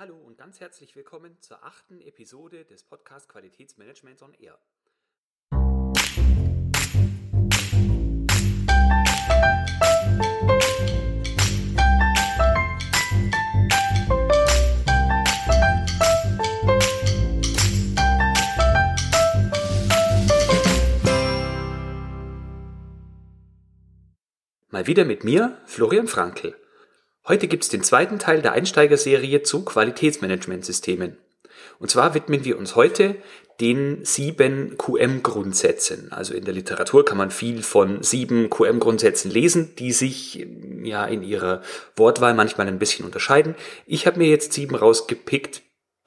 Hallo und ganz herzlich willkommen zur achten Episode des Podcast Qualitätsmanagements on Air. Mal wieder mit mir, Florian Frankl. Heute gibt's den zweiten Teil der Einsteigerserie zu Qualitätsmanagementsystemen. Und zwar widmen wir uns heute den sieben QM-Grundsätzen. Also in der Literatur kann man viel von sieben QM-Grundsätzen lesen, die sich ja in ihrer Wortwahl manchmal ein bisschen unterscheiden. Ich habe mir jetzt sieben rausgepickt,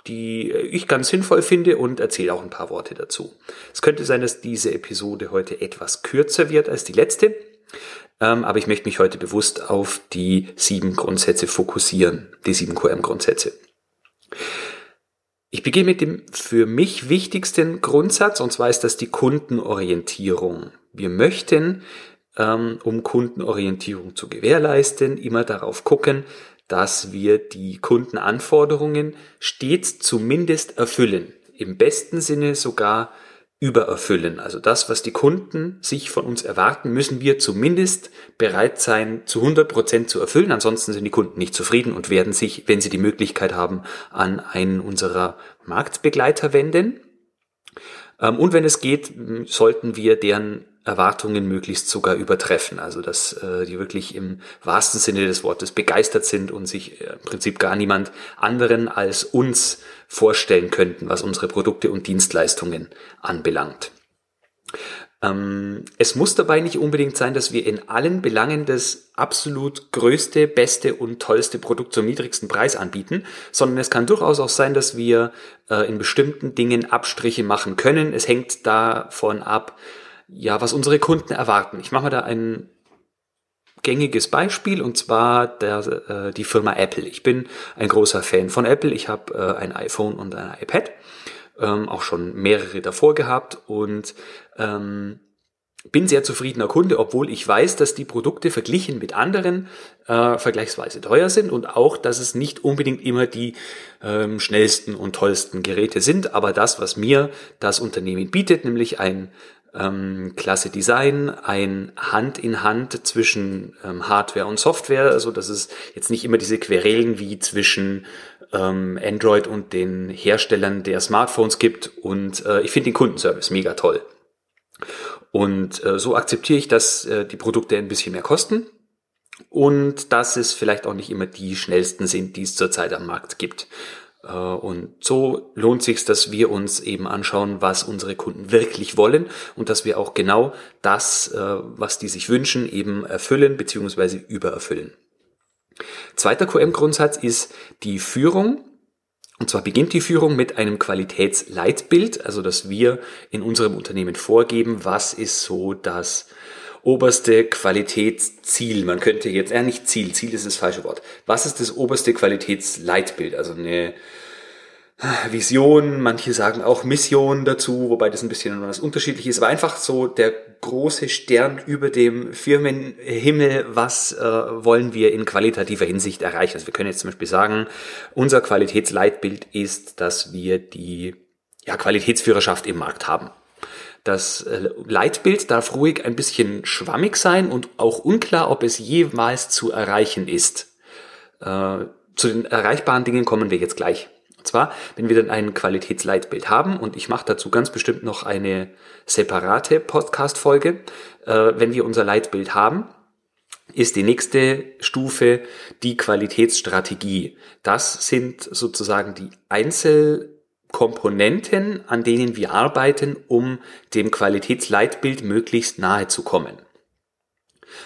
die ich ganz sinnvoll finde und erzähle auch ein paar Worte dazu. Es könnte sein, dass diese Episode heute etwas kürzer wird als die letzte. Ähm, aber ich möchte mich heute bewusst auf die sieben Grundsätze fokussieren, die sieben QM-Grundsätze. Ich beginne mit dem für mich wichtigsten Grundsatz, und zwar ist das die Kundenorientierung. Wir möchten, ähm, um Kundenorientierung zu gewährleisten, immer darauf gucken, dass wir die Kundenanforderungen stets zumindest erfüllen. Im besten Sinne sogar übererfüllen. Also das, was die Kunden sich von uns erwarten, müssen wir zumindest bereit sein, zu 100 Prozent zu erfüllen. Ansonsten sind die Kunden nicht zufrieden und werden sich, wenn sie die Möglichkeit haben, an einen unserer Marktbegleiter wenden. Ähm, und wenn es geht, sollten wir deren Erwartungen möglichst sogar übertreffen. Also dass äh, die wirklich im wahrsten Sinne des Wortes begeistert sind und sich äh, im Prinzip gar niemand anderen als uns vorstellen könnten, was unsere Produkte und Dienstleistungen anbelangt. Ähm, es muss dabei nicht unbedingt sein, dass wir in allen Belangen das absolut größte, beste und tollste Produkt zum niedrigsten Preis anbieten, sondern es kann durchaus auch sein, dass wir äh, in bestimmten Dingen Abstriche machen können. Es hängt davon ab, ja, was unsere Kunden erwarten. Ich mache mal da ein gängiges Beispiel und zwar der, äh, die Firma Apple. Ich bin ein großer Fan von Apple. Ich habe äh, ein iPhone und ein iPad, ähm, auch schon mehrere davor gehabt und ähm, bin sehr zufriedener Kunde, obwohl ich weiß, dass die Produkte verglichen mit anderen äh, vergleichsweise teuer sind und auch, dass es nicht unbedingt immer die ähm, schnellsten und tollsten Geräte sind. Aber das, was mir das Unternehmen bietet, nämlich ein ähm, klasse Design, ein Hand in Hand zwischen ähm, Hardware und Software, also dass es jetzt nicht immer diese Querelen wie zwischen ähm, Android und den Herstellern der Smartphones gibt und äh, ich finde den Kundenservice mega toll. Und äh, so akzeptiere ich, dass äh, die Produkte ein bisschen mehr kosten und dass es vielleicht auch nicht immer die schnellsten sind, die es zurzeit am Markt gibt. Äh, und so lohnt sich, dass wir uns eben anschauen, was unsere Kunden wirklich wollen und dass wir auch genau das, äh, was die sich wünschen, eben erfüllen bzw. übererfüllen. Zweiter QM-Grundsatz ist die Führung. Und zwar beginnt die Führung mit einem Qualitätsleitbild, also dass wir in unserem Unternehmen vorgeben, was ist so das oberste Qualitätsziel? Man könnte jetzt, eher nicht Ziel, Ziel ist das falsche Wort. Was ist das oberste Qualitätsleitbild? Also eine Vision, manche sagen auch Mission dazu, wobei das ein bisschen was unterschiedlich ist, aber einfach so der große Stern über dem Firmenhimmel, was äh, wollen wir in qualitativer Hinsicht erreichen. Also wir können jetzt zum Beispiel sagen, unser Qualitätsleitbild ist, dass wir die ja, Qualitätsführerschaft im Markt haben. Das äh, Leitbild darf ruhig ein bisschen schwammig sein und auch unklar, ob es jemals zu erreichen ist. Äh, zu den erreichbaren Dingen kommen wir jetzt gleich. Und zwar, wenn wir dann ein Qualitätsleitbild haben, und ich mache dazu ganz bestimmt noch eine separate Podcast-Folge, äh, wenn wir unser Leitbild haben, ist die nächste Stufe die Qualitätsstrategie. Das sind sozusagen die Einzel Komponenten, an denen wir arbeiten, um dem Qualitätsleitbild möglichst nahe zu kommen.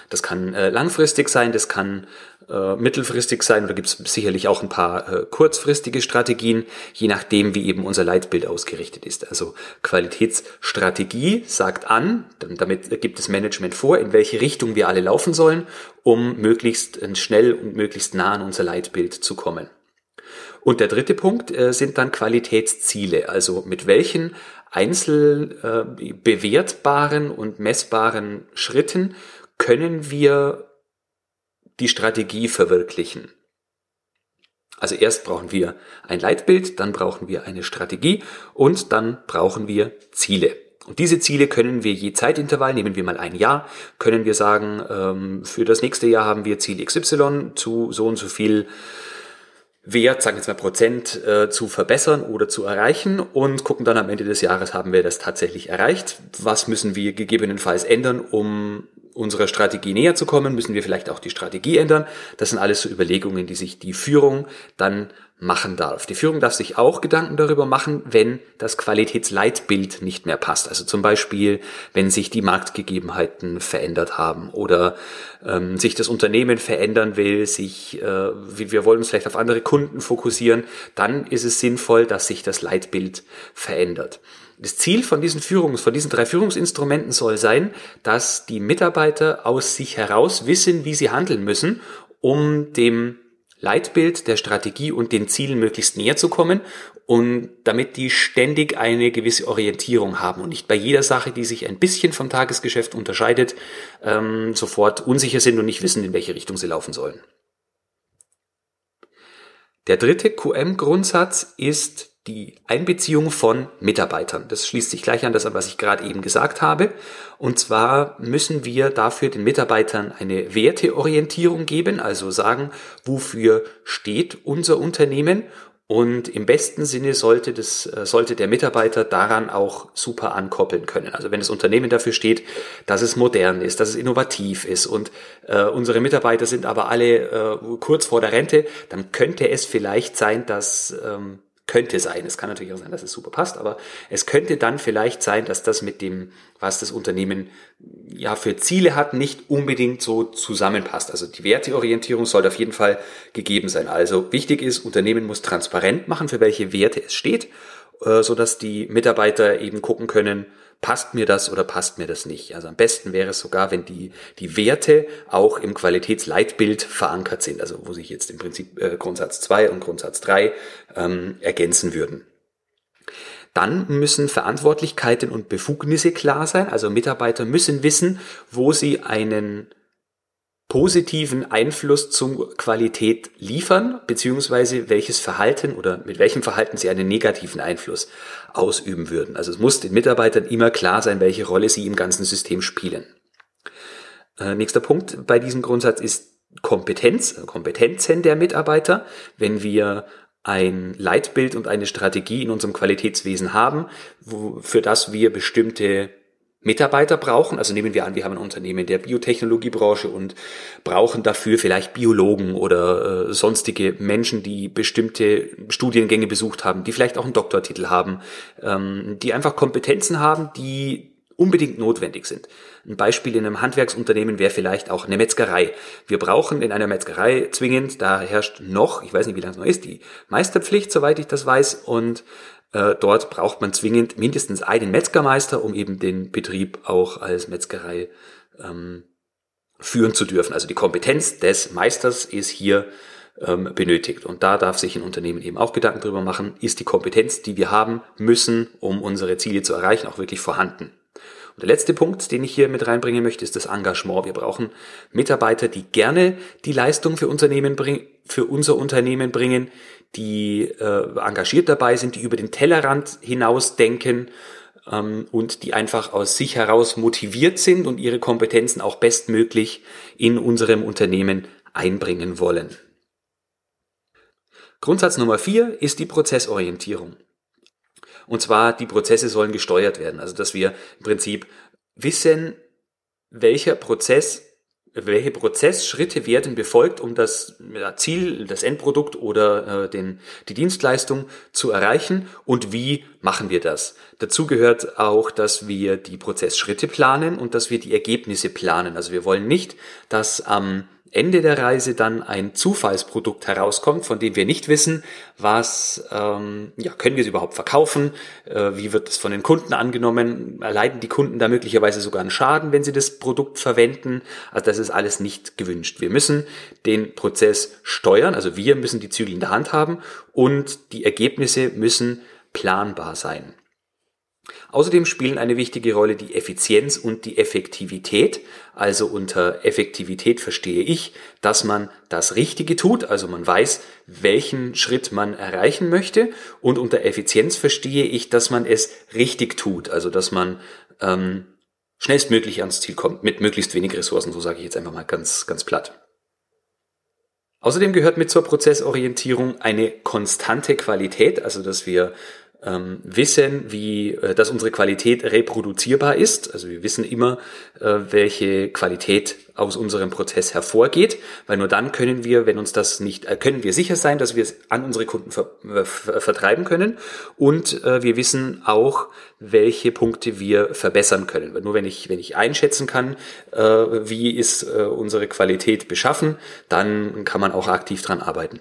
Das kann äh, langfristig sein, das kann äh, mittelfristig sein oder gibt es sicherlich auch ein paar äh, kurzfristige Strategien, je nachdem, wie eben unser Leitbild ausgerichtet ist. Also Qualitätsstrategie sagt an, damit gibt das Management vor, in welche Richtung wir alle laufen sollen, um möglichst äh, schnell und möglichst nah an unser Leitbild zu kommen. Und der dritte Punkt äh, sind dann Qualitätsziele, also mit welchen einzel äh, bewertbaren und messbaren Schritten können wir die Strategie verwirklichen. Also erst brauchen wir ein Leitbild, dann brauchen wir eine Strategie und dann brauchen wir Ziele. Und diese Ziele können wir je Zeitintervall, nehmen wir mal ein Jahr, können wir sagen, ähm, für das nächste Jahr haben wir Ziel XY zu so und so viel Wert, sagen wir jetzt mal Prozent, äh, zu verbessern oder zu erreichen und gucken dann am Ende des Jahres, haben wir das tatsächlich erreicht? Was müssen wir gegebenenfalls ändern, um unserer Strategie näher zu kommen, müssen wir vielleicht auch die Strategie ändern. Das sind alles so Überlegungen, die sich die Führung dann machen darf. Die Führung darf sich auch Gedanken darüber machen, wenn das Qualitätsleitbild nicht mehr passt. Also zum Beispiel, wenn sich die Marktgegebenheiten verändert haben oder ähm, sich das Unternehmen verändern will, sich, äh, wir wollen uns vielleicht auf andere Kunden fokussieren, dann ist es sinnvoll, dass sich das Leitbild verändert. Das Ziel von diesen Führungs, von diesen drei Führungsinstrumenten soll sein, dass die Mitarbeiter aus sich heraus wissen, wie sie handeln müssen, um dem Leitbild der Strategie und den Zielen möglichst näher zu kommen und damit die ständig eine gewisse Orientierung haben und nicht bei jeder Sache, die sich ein bisschen vom Tagesgeschäft unterscheidet, ähm, sofort unsicher sind und nicht wissen, in welche Richtung sie laufen sollen. Der dritte QM-Grundsatz ist die Einbeziehung von Mitarbeitern. Das schließt sich gleich an das was ich gerade eben gesagt habe. Und zwar müssen wir dafür den Mitarbeitern eine Werteorientierung geben, also sagen, wofür steht unser Unternehmen und im besten Sinne sollte, das, äh, sollte der Mitarbeiter daran auch super ankoppeln können. Also wenn das Unternehmen dafür steht, dass es modern ist, dass es innovativ ist und äh, unsere Mitarbeiter sind aber alle äh, kurz vor der Rente, dann könnte es vielleicht sein, dass ähm, könnte sein. Es kann natürlich auch sein, dass es super passt, aber es könnte dann vielleicht sein, dass das mit dem, was das Unternehmen ja für Ziele hat, nicht unbedingt so zusammenpasst. Also die Werteorientierung sollte auf jeden Fall gegeben sein. Also wichtig ist, Unternehmen muss transparent machen, für welche Werte es steht, äh, so dass die Mitarbeiter eben gucken können, passt mir das oder passt mir das nicht. Also am besten wäre es sogar, wenn die, die Werte auch im Qualitätsleitbild verankert sind, also wo sich jetzt im Prinzip äh, Grundsatz 2 und Grundsatz 3 ähm, ergänzen würden. Dann müssen Verantwortlichkeiten und Befugnisse klar sein. Also Mitarbeiter müssen wissen, wo sie einen positiven Einfluss zur Qualität liefern, beziehungsweise welches Verhalten oder mit welchem Verhalten sie einen negativen Einfluss ausüben würden. Also es muss den Mitarbeitern immer klar sein, welche Rolle sie im ganzen System spielen. Äh, nächster Punkt bei diesem Grundsatz ist Kompetenz, Kompetenzen der Mitarbeiter. Wenn wir ein Leitbild und eine Strategie in unserem Qualitätswesen haben, wo, für das wir bestimmte Mitarbeiter brauchen. Also nehmen wir an, wir haben ein Unternehmen der Biotechnologiebranche und brauchen dafür vielleicht Biologen oder äh, sonstige Menschen, die bestimmte Studiengänge besucht haben, die vielleicht auch einen Doktortitel haben, ähm, die einfach Kompetenzen haben, die unbedingt notwendig sind. Ein Beispiel in einem Handwerksunternehmen wäre vielleicht auch eine Metzgerei. Wir brauchen in einer Metzgerei zwingend, da herrscht noch, ich weiß nicht, wie lange es noch ist, die Meisterpflicht, soweit ich das weiß, und äh, dort braucht man zwingend mindestens einen Metzgermeister, um eben den Betrieb auch als Metzgerei ähm, führen zu dürfen. Also die Kompetenz des Meisters ist hier ähm, benötigt. Und da darf sich ein Unternehmen eben auch Gedanken drüber machen, ist die Kompetenz, die wir haben müssen, um unsere Ziele zu erreichen, auch wirklich vorhanden. Und der letzte Punkt, den ich hier mit reinbringen möchte, ist das Engagement. Wir brauchen Mitarbeiter, die gerne die Leistung für, Unternehmen bring, für unser Unternehmen bringen, die äh, engagiert dabei sind, die über den Tellerrand hinaus denken ähm, und die einfach aus sich heraus motiviert sind und ihre Kompetenzen auch bestmöglich in unserem Unternehmen einbringen wollen. Grundsatz Nummer vier ist die Prozessorientierung. Und zwar, die Prozesse sollen gesteuert werden. Also, dass wir im Prinzip wissen, welcher Prozess welche Prozessschritte werden befolgt, um das Ziel, das Endprodukt oder äh, den, die Dienstleistung zu erreichen und wie machen wir das. Dazu gehört auch, dass wir die Prozessschritte planen und dass wir die Ergebnisse planen. Also wir wollen nicht, dass am Ende der Reise dann ein Zufallsprodukt herauskommt, von dem wir nicht wissen, was ähm, ja können wir es überhaupt verkaufen, äh, wie wird es von den Kunden angenommen, erleiden die Kunden da möglicherweise sogar einen Schaden, wenn sie das Produkt verwenden. Also das ist alles nicht gewünscht. Wir müssen den Prozess steuern, also wir müssen die Zügel in der Hand haben und die Ergebnisse müssen planbar sein. Außerdem spielen eine wichtige Rolle die Effizienz und die Effektivität. Also unter Effektivität verstehe ich, dass man das Richtige tut, also man weiß, welchen Schritt man erreichen möchte. Und unter Effizienz verstehe ich, dass man es richtig tut, also dass man ähm, schnellstmöglich ans Ziel kommt mit möglichst wenig Ressourcen, so sage ich jetzt einfach mal ganz, ganz platt. Außerdem gehört mit zur Prozessorientierung eine konstante Qualität, also dass wir ähm, wissen, wie, äh, dass unsere Qualität reproduzierbar ist. Also wir wissen immer, äh, welche Qualität aus unserem Prozess hervorgeht, weil nur dann können wir, wenn uns das nicht, äh, können wir sicher sein, dass wir es an unsere Kunden ver, äh, ver, vertreiben können und äh, wir wissen auch, welche Punkte wir verbessern können. Weil nur wenn ich, wenn ich einschätzen kann, äh, wie ist unsere Qualität beschaffen, dann kann man auch aktiv dran arbeiten.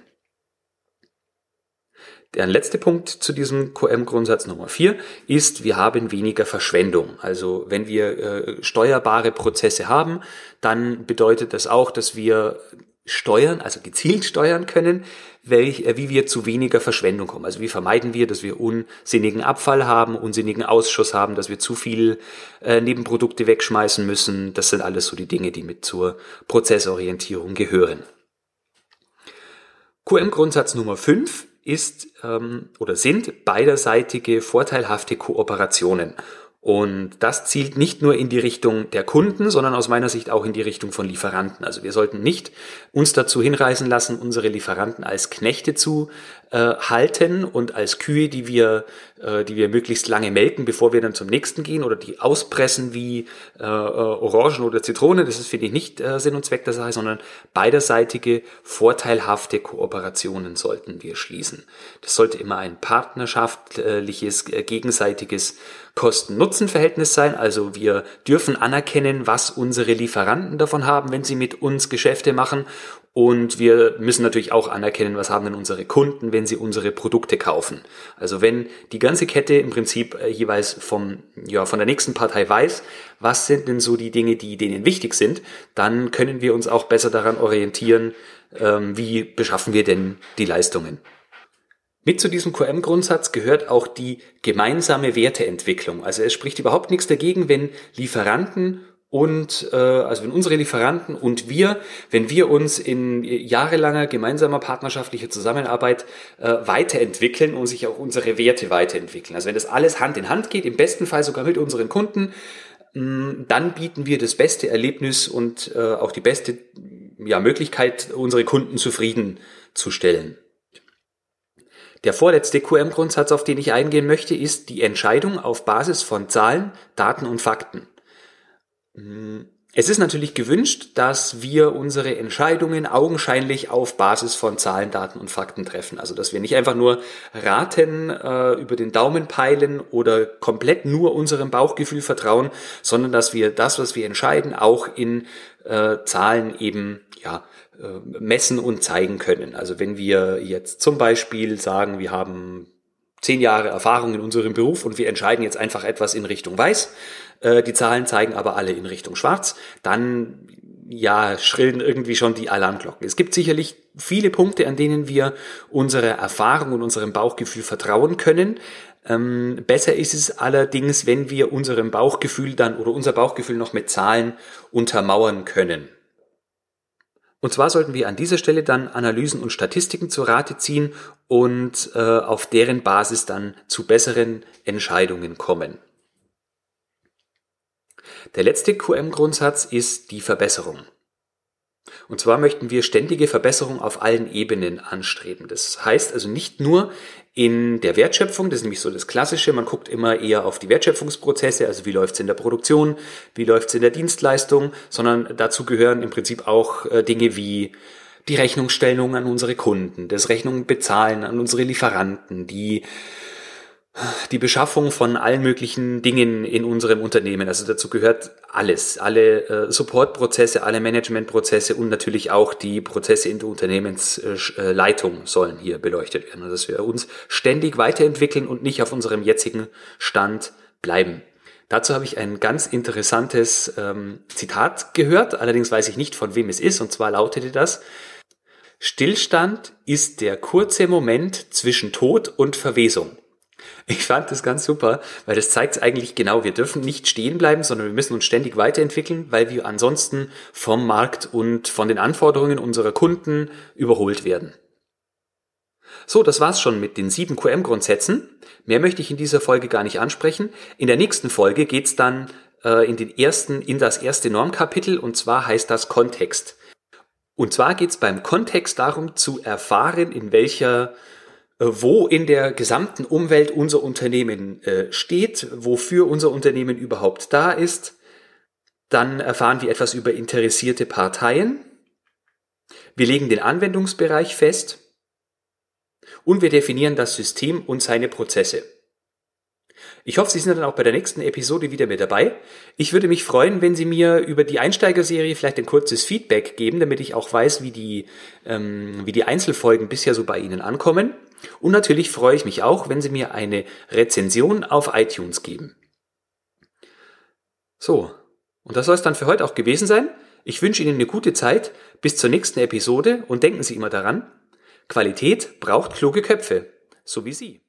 Der letzte Punkt zu diesem QM-Grundsatz Nummer vier ist, wir haben weniger Verschwendung. Also wenn wir äh, steuerbare Prozesse haben, dann bedeutet das auch, dass wir steuern, also gezielt steuern können, welch, äh, wie wir zu weniger Verschwendung kommen. Also wie vermeiden wir, dass wir unsinnigen Abfall haben, unsinnigen Ausschuss haben, dass wir zu viel äh, Nebenprodukte wegschmeißen müssen. Das sind alles so die Dinge, die mit zur Prozessorientierung gehören. QM-Grundsatz Nummer 5 ist ähm, oder sind beiderseitige vorteilhafte Kooperationen. Und das zielt nicht nur in die Richtung der Kunden, sondern aus meiner Sicht auch in die Richtung von Lieferanten. Also wir sollten nicht uns dazu hinreißen lassen, unsere Lieferanten als Knechte zu äh, halten und als Kühe, die wir, äh, die wir möglichst lange melken, bevor wir dann zum nächsten gehen oder die auspressen wie äh, äh Orangen oder Zitrone. Das ist, finde ich, nicht äh, Sinn und Zweck der Sache, sondern beiderseitige, vorteilhafte Kooperationen sollten wir schließen. Das sollte immer ein partnerschaftliches, äh, gegenseitiges Kosten-Nutzen-Verhältnis sein. Also wir dürfen anerkennen, was unsere Lieferanten davon haben, wenn sie mit uns Geschäfte machen. Und wir müssen natürlich auch anerkennen, was haben denn unsere Kunden, wenn sie unsere Produkte kaufen. Also wenn die ganze Kette im Prinzip äh, jeweils vom, ja, von der nächsten Partei weiß, was sind denn so die Dinge, die denen wichtig sind, dann können wir uns auch besser daran orientieren, ähm, wie beschaffen wir denn die Leistungen. Mit zu diesem QM-Grundsatz gehört auch die gemeinsame Werteentwicklung. Also es spricht überhaupt nichts dagegen, wenn Lieferanten und äh, also wenn unsere Lieferanten und wir, wenn wir uns in jahrelanger gemeinsamer partnerschaftlicher Zusammenarbeit äh, weiterentwickeln und sich auch unsere Werte weiterentwickeln. Also wenn das alles Hand in Hand geht, im besten Fall sogar mit unseren Kunden, mh, mm, dann bieten wir das beste Erlebnis und äh, auch die beste ja, Möglichkeit, unsere Kunden zufriedenzustellen. Der vorletzte QM-Grundsatz, auf den ich eingehen möchte, ist die Entscheidung auf Basis von Zahlen, Daten und Fakten. Hm, es ist natürlich gewünscht, dass wir unsere Entscheidungen augenscheinlich auf Basis von Zahlen, Daten und Fakten treffen. Also dass wir nicht einfach nur raten, äh, über den Daumen peilen oder komplett nur unserem Bauchgefühl vertrauen, sondern dass wir das, was wir entscheiden, auch in äh, Zahlen eben ja äh, messen und zeigen können. Also wenn wir jetzt zum Beispiel sagen, wir haben zehn Jahre Erfahrung in unserem Beruf und wir entscheiden jetzt einfach etwas in Richtung weiß, äh, die Zahlen zeigen aber alle in Richtung schwarz, dann ja, schrillen irgendwie schon die Alarmglocken. Es gibt sicherlich viele Punkte, an denen wir unserer Erfahrung und unserem Bauchgefühl vertrauen können. Ähm, besser ist es allerdings, wenn wir unserem Bauchgefühl dann oder unser Bauchgefühl noch mit Zahlen untermauern können. Und zwar sollten wir an dieser Stelle dann Analysen und Statistiken zu Rate ziehen und äh, auf deren Basis dann zu besseren Entscheidungen kommen. Der letzte QM-Grundsatz ist die Verbesserung. Und zwar möchten wir ständige Verbesserung auf allen Ebenen anstreben. Das heißt also nicht nur in der Wertschöpfung, das ist nämlich so das Klassische, man guckt immer eher auf die Wertschöpfungsprozesse, also wie läuft es in der Produktion, wie läuft es in der Dienstleistung, sondern dazu gehören im Prinzip auch äh, Dinge wie die Rechnungsstellung an unsere Kunden, das Rechnungen bezahlen an unsere Lieferanten, die die Beschaffung von allen möglichen Dingen in unserem Unternehmen. Also dazu gehört alles, alle äh, Supportprozesse, alle Managementprozesse und natürlich auch die Prozesse in der Unternehmensleitung sollen hier beleuchtet werden, also dass wir uns ständig weiterentwickeln und nicht auf unserem jetzigen Stand bleiben. Dazu habe ich ein ganz interessantes ähm, Zitat gehört, allerdings weiß ich nicht, von wem es ist, und zwar lautete das, Stillstand ist der kurze Moment zwischen Tod und Verwesung. Ich fand das ganz super, weil das zeigt eigentlich genau, wir dürfen nicht stehen bleiben, sondern wir müssen uns ständig weiterentwickeln, weil wir ansonsten vom Markt und von den Anforderungen unserer Kunden überholt werden. So, das war's schon mit den sieben QM-Grundsätzen. Mehr möchte ich in dieser Folge gar nicht ansprechen. In der nächsten Folge geht's dann äh, in den ersten, in das erste Normkapitel und zwar heißt das Kontext. Und zwar geht's beim Kontext darum zu erfahren, in welcher wo in der gesamten Umwelt unser Unternehmen äh, steht, wofür unser Unternehmen überhaupt da ist. Dann erfahren wir etwas über interessierte Parteien. Wir legen den Anwendungsbereich fest und wir definieren das System und seine Prozesse. Ich hoffe, Sie sind dann auch bei der nächsten Episode wieder mit dabei. Ich würde mich freuen, wenn Sie mir über die Einsteigerserie vielleicht ein kurzes Feedback geben, damit ich auch weiß, wie die, ähm, wie die Einzelfolgen bisher so bei Ihnen ankommen. Und natürlich freue ich mich auch, wenn Sie mir eine Rezension auf iTunes geben. So, und das soll es dann für heute auch gewesen sein. Ich wünsche Ihnen eine gute Zeit. Bis zur nächsten Episode und denken Sie immer daran, Qualität braucht kluge Köpfe, so wie Sie.